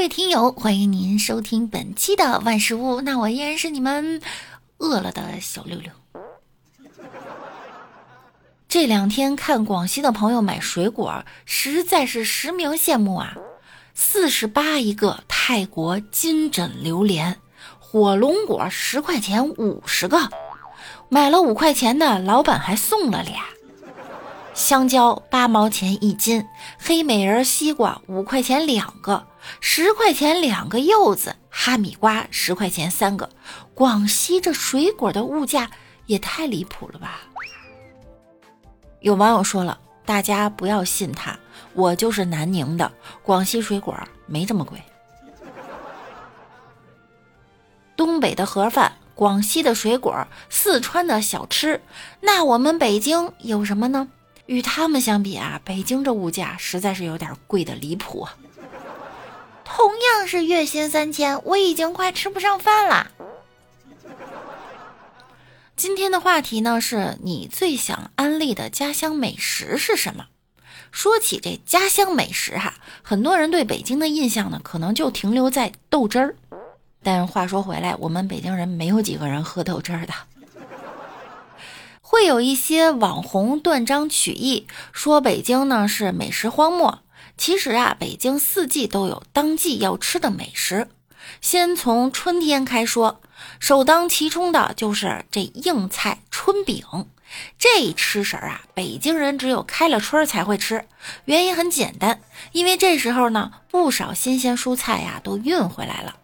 各位听友，欢迎您收听本期的万事屋。那我依然是你们饿了的小六六。这两天看广西的朋友买水果，实在是实名羡慕啊！四十八一个泰国金枕榴莲，火龙果十块钱五十个，买了五块钱的，老板还送了俩。香蕉八毛钱一斤，黑美人西瓜五块钱两个，十块钱两个柚子，哈密瓜十块钱三个。广西这水果的物价也太离谱了吧！有网友说了，大家不要信他，我就是南宁的，广西水果没这么贵。东北的盒饭，广西的水果，四川的小吃，那我们北京有什么呢？与他们相比啊，北京这物价实在是有点贵的离谱啊。同样是月薪三千，我已经快吃不上饭了。今天的话题呢，是你最想安利的家乡美食是什么？说起这家乡美食哈，很多人对北京的印象呢，可能就停留在豆汁儿。但话说回来，我们北京人没有几个人喝豆汁儿的，有一些网红断章取义，说北京呢是美食荒漠。其实啊，北京四季都有当季要吃的美食。先从春天开说。首当其冲的就是这硬菜春饼，这吃食啊，北京人只有开了春才会吃。原因很简单，因为这时候呢，不少新鲜蔬菜呀都运回来了。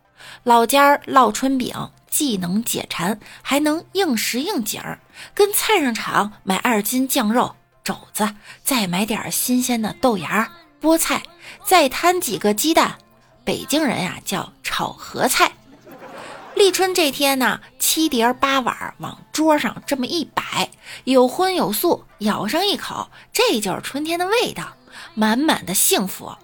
老家烙春饼，既能解馋，还能应时应景儿。跟菜市场买二斤酱肉、肘子，再买点新鲜的豆芽、菠菜，再摊几个鸡蛋，北京人呀叫炒合菜。立春这天呢，七碟八碗往桌上这么一摆，有荤有素，咬上一口，这就是春天的味道，满满的幸福。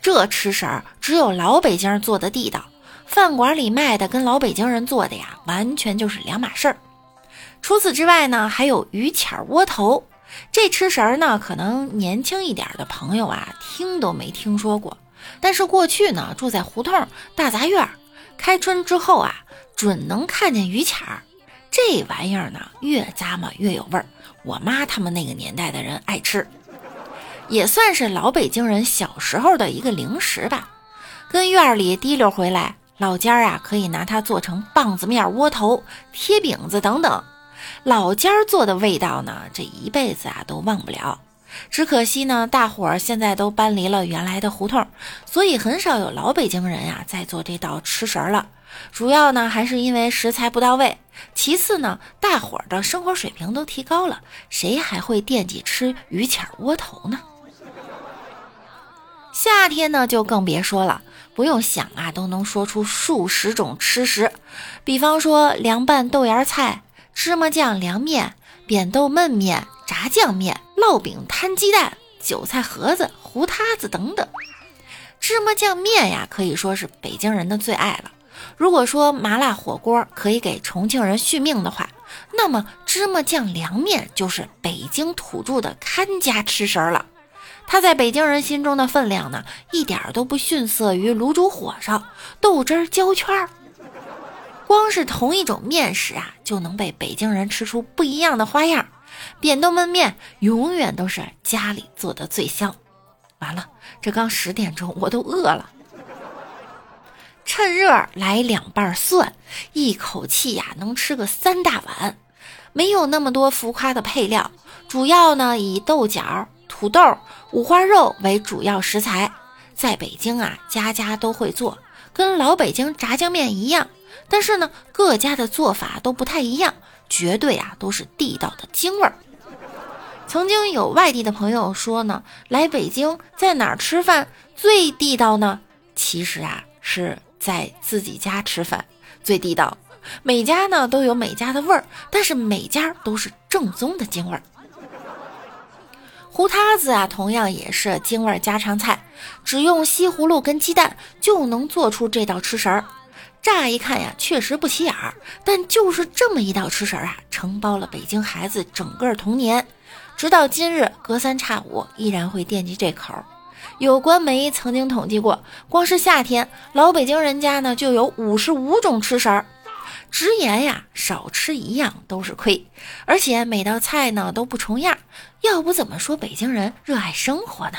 这吃食儿只有老北京做的地道，饭馆里卖的跟老北京人做的呀，完全就是两码事儿。除此之外呢，还有鱼签窝头，这吃食儿呢，可能年轻一点的朋友啊，听都没听说过。但是过去呢，住在胡同大杂院，开春之后啊。准能看见鱼签儿，这玩意儿呢越咂摸越有味儿。我妈他们那个年代的人爱吃，也算是老北京人小时候的一个零食吧。跟院里提溜回来，老家啊可以拿它做成棒子面、窝头、贴饼子等等。老家做的味道呢，这一辈子啊都忘不了。只可惜呢，大伙儿现在都搬离了原来的胡同，所以很少有老北京人呀在做这道吃食了。主要呢还是因为食材不到位，其次呢，大伙儿的生活水平都提高了，谁还会惦记吃鱼签窝头呢？夏天呢就更别说了，不用想啊，都能说出数十种吃食，比方说凉拌豆芽菜、芝麻酱凉面、扁豆焖面、炸酱面、烙饼摊鸡蛋、韭菜盒子、糊塌子等等。芝麻酱面呀，可以说是北京人的最爱了。如果说麻辣火锅可以给重庆人续命的话，那么芝麻酱凉面就是北京土著的看家吃食了。它在北京人心中的分量呢，一点都不逊色于卤煮火烧、豆汁儿焦圈儿。光是同一种面食啊，就能被北京人吃出不一样的花样。扁豆焖面永远都是家里做的最香。完了，这刚十点钟，我都饿了。趁热来两瓣蒜，一口气呀能吃个三大碗。没有那么多浮夸的配料，主要呢以豆角、土豆、五花肉为主要食材。在北京啊，家家都会做，跟老北京炸酱面一样。但是呢，各家的做法都不太一样，绝对啊都是地道的京味儿。曾经有外地的朋友说呢，来北京在哪儿吃饭最地道呢？其实啊是。在自己家吃饭最地道，每家呢都有每家的味儿，但是每家都是正宗的京味儿。胡塌子啊，同样也是京味家常菜，只用西葫芦跟鸡蛋就能做出这道吃食儿。乍一看呀，确实不起眼儿，但就是这么一道吃食儿啊，承包了北京孩子整个童年，直到今日隔三差五依然会惦记这口。有关媒曾经统计过，光是夏天，老北京人家呢就有五十五种吃食儿。直言呀，少吃一样都是亏，而且每道菜呢都不重样，要不怎么说北京人热爱生活呢？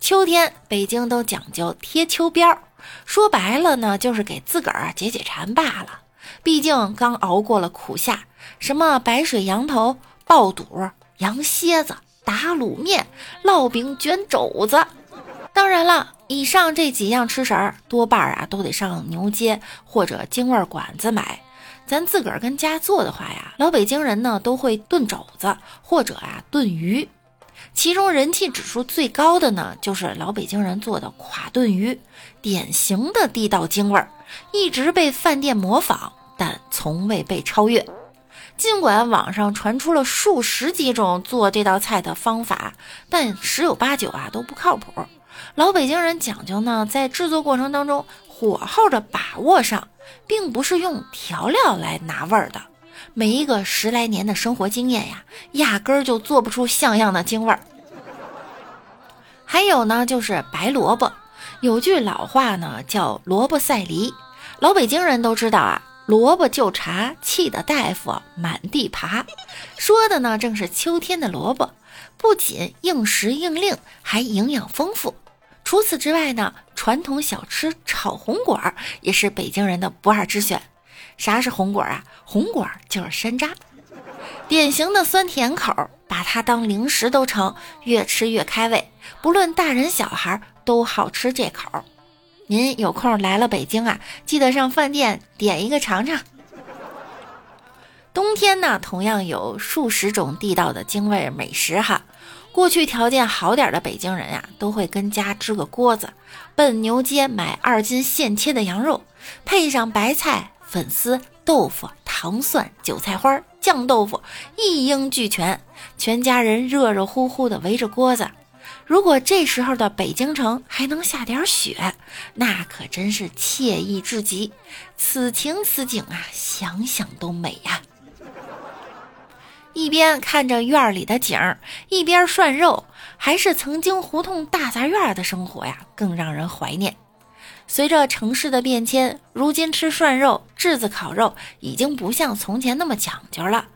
秋天，北京都讲究贴秋膘，说白了呢，就是给自个儿解解馋罢了。毕竟刚熬过了苦夏，什么白水羊头、爆肚、羊蝎子、打卤面、烙饼、卷肘子，当然了。以上这几样吃食儿，多半啊都得上牛街或者京味馆子买。咱自个儿跟家做的话呀，老北京人呢都会炖肘子或者啊炖鱼。其中人气指数最高的呢，就是老北京人做的垮炖鱼，典型的地道京味儿，一直被饭店模仿，但从未被超越。尽管网上传出了数十几种做这道菜的方法，但十有八九啊都不靠谱。老北京人讲究呢，在制作过程当中火候的把握上，并不是用调料来拿味儿的。每一个十来年的生活经验呀，压根儿就做不出像样的京味儿。还有呢，就是白萝卜，有句老话呢，叫“萝卜赛梨”。老北京人都知道啊，“萝卜就茬，气得大夫满地爬”，说的呢正是秋天的萝卜，不仅应时应令，还营养丰富。除此之外呢，传统小吃炒红果儿也是北京人的不二之选。啥是红果儿啊？红果儿就是山楂，典型的酸甜口，把它当零食都成，越吃越开胃。不论大人小孩都好吃这口。您有空来了北京啊，记得上饭店点一个尝尝。冬天呢，同样有数十种地道的京味美食哈。过去条件好点的北京人呀，都会跟家支个锅子，奔牛街买二斤现切的羊肉，配上白菜、粉丝、豆腐、糖蒜、韭菜花、酱豆腐，一应俱全。全家人热热乎乎的围着锅子。如果这时候的北京城还能下点雪，那可真是惬意至极。此情此景啊，想想都美呀。一边看着院里的景儿，一边涮肉，还是曾经胡同大杂院的生活呀，更让人怀念。随着城市的变迁，如今吃涮肉、炙子烤肉已经不像从前那么讲究了。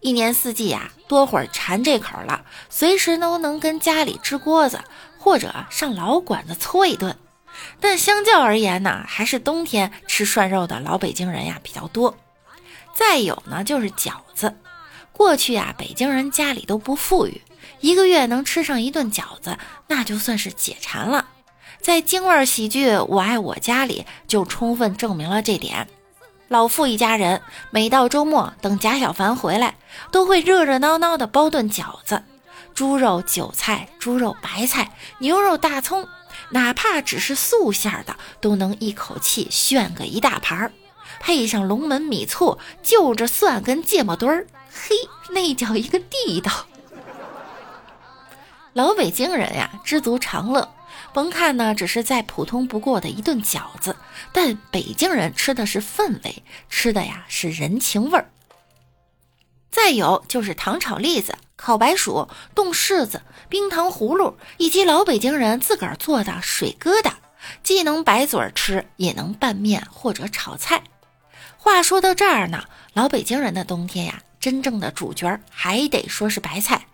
一年四季呀，多会儿馋这口了，随时都能跟家里支锅子，或者上老馆子搓一顿。但相较而言呢，还是冬天吃涮肉的老北京人呀比较多。再有呢，就是饺子。过去啊，北京人家里都不富裕，一个月能吃上一顿饺子，那就算是解馋了。在京味喜剧《我爱我家》里，就充分证明了这点。老傅一家人每到周末，等贾小凡回来，都会热热闹闹的包顿饺子，猪肉韭菜、猪肉白菜、牛肉大葱，哪怕只是素馅的，都能一口气炫个一大盘儿，配上龙门米醋，就着蒜跟芥末墩儿。嘿，那叫一个地道！老北京人呀，知足常乐。甭看呢，只是再普通不过的一顿饺子，但北京人吃的是氛围，吃的呀是人情味儿。再有就是糖炒栗子、烤白薯、冻柿子、冰糖葫芦，以及老北京人自个儿做的水疙瘩，既能白嘴儿吃，也能拌面或者炒菜。话说到这儿呢，老北京人的冬天呀。真正的主角还得说是白菜，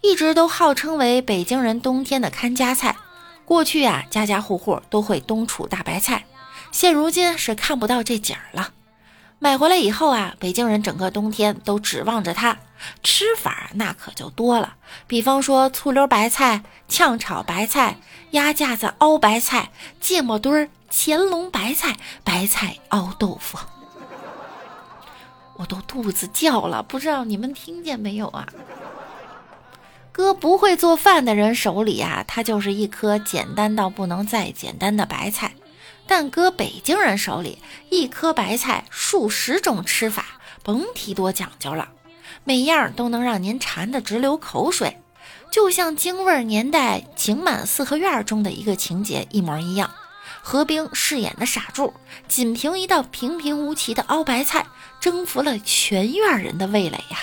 一直都号称为北京人冬天的看家菜。过去啊，家家户户都会冬储大白菜，现如今是看不到这景儿了。买回来以后啊，北京人整个冬天都指望着它。吃法那可就多了，比方说醋溜白菜、炝炒白菜、鸭架子熬白菜、芥末墩儿、乾隆白菜、白菜熬豆腐。我都肚子叫了，不知道你们听见没有啊？搁不会做饭的人手里啊，它就是一颗简单到不能再简单的白菜；但搁北京人手里，一颗白菜数十种吃法，甭提多讲究了，每样都能让您馋得直流口水，就像京味年代《情满四合院》中的一个情节一模一样。何冰饰演的傻柱，仅凭一道平平无奇的熬白菜，征服了全院人的味蕾呀！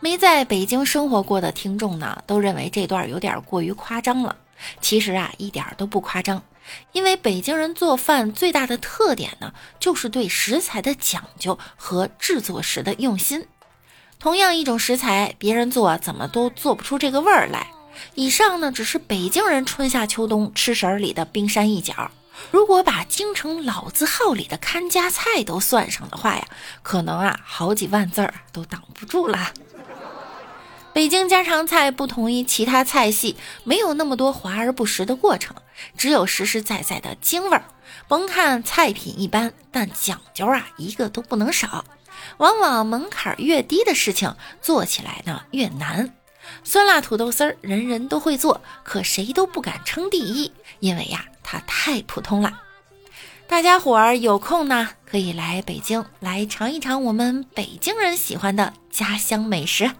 没在北京生活过的听众呢，都认为这段有点过于夸张了。其实啊，一点都不夸张，因为北京人做饭最大的特点呢，就是对食材的讲究和制作时的用心。同样一种食材，别人做怎么都做不出这个味儿来。以上呢，只是北京人春夏秋冬吃食儿里的冰山一角。如果把京城老字号里的看家菜都算上的话呀，可能啊好几万字儿都挡不住了。北京家常菜不同于其他菜系，没有那么多华而不实的过程，只有实实在在的京味儿。甭看菜品一般，但讲究啊一个都不能少。往往门槛越低的事情，做起来呢越难。酸辣土豆丝儿人人都会做，可谁都不敢称第一，因为呀，它太普通了。大家伙儿有空呢，可以来北京来尝一尝我们北京人喜欢的家乡美食。